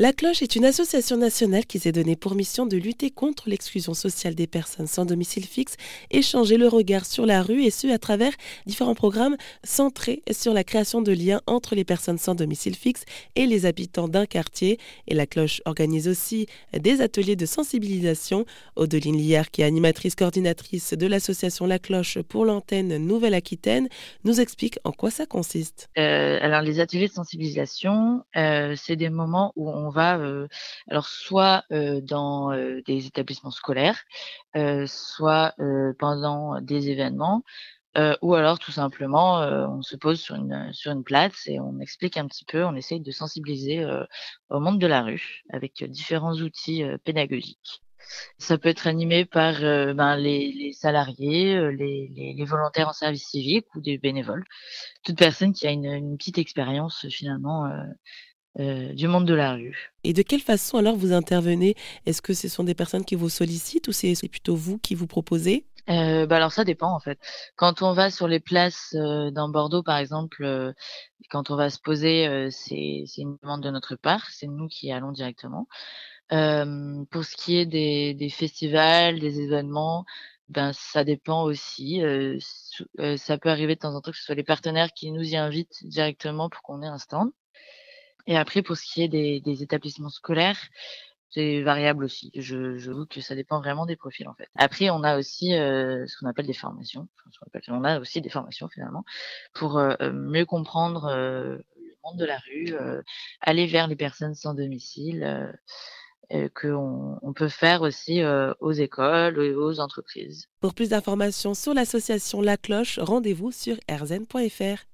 La Cloche est une association nationale qui s'est donnée pour mission de lutter contre l'exclusion sociale des personnes sans domicile fixe et changer le regard sur la rue et ce à travers différents programmes centrés sur la création de liens entre les personnes sans domicile fixe et les habitants d'un quartier. Et La Cloche organise aussi des ateliers de sensibilisation. Odeline Liard, qui est animatrice coordinatrice de l'association La Cloche pour l'antenne Nouvelle-Aquitaine, nous explique en quoi ça consiste. Euh, alors les ateliers de sensibilisation, euh, c'est des moments où on on va alors soit dans des établissements scolaires, soit pendant des événements, ou alors tout simplement on se pose sur une sur une place et on explique un petit peu, on essaye de sensibiliser au monde de la rue avec différents outils pédagogiques. Ça peut être animé par ben, les, salariés, les, les, volontaires en service civique ou des bénévoles. Toute personne qui a une, une petite expérience finalement euh, du monde de la rue. Et de quelle façon alors vous intervenez? Est-ce que ce sont des personnes qui vous sollicitent ou c'est plutôt vous qui vous proposez? Euh, bah alors ça dépend en fait. Quand on va sur les places euh, dans Bordeaux par exemple, quand on va se poser, c'est une demande de notre part, c'est nous qui allons directement. pour ce qui est des, des, festivals, des événements, ben ça dépend aussi. ça peut arriver de temps en temps que ce soit les partenaires qui nous y invitent directement pour qu'on ait un stand. Et après, pour ce qui est des, établissements scolaires, c'est variable aussi. Je, je vous que ça dépend vraiment des profils en fait. Après, on a aussi euh, ce qu'on appelle des formations. On a aussi des formations finalement pour euh, euh mieux comprendre le monde de la rue, aller vers les personnes sans domicile, qu'on on peut faire aussi aux écoles, aux entreprises. Pour plus d'informations sur l'association La Cloche, rendez-vous sur rzn.fr.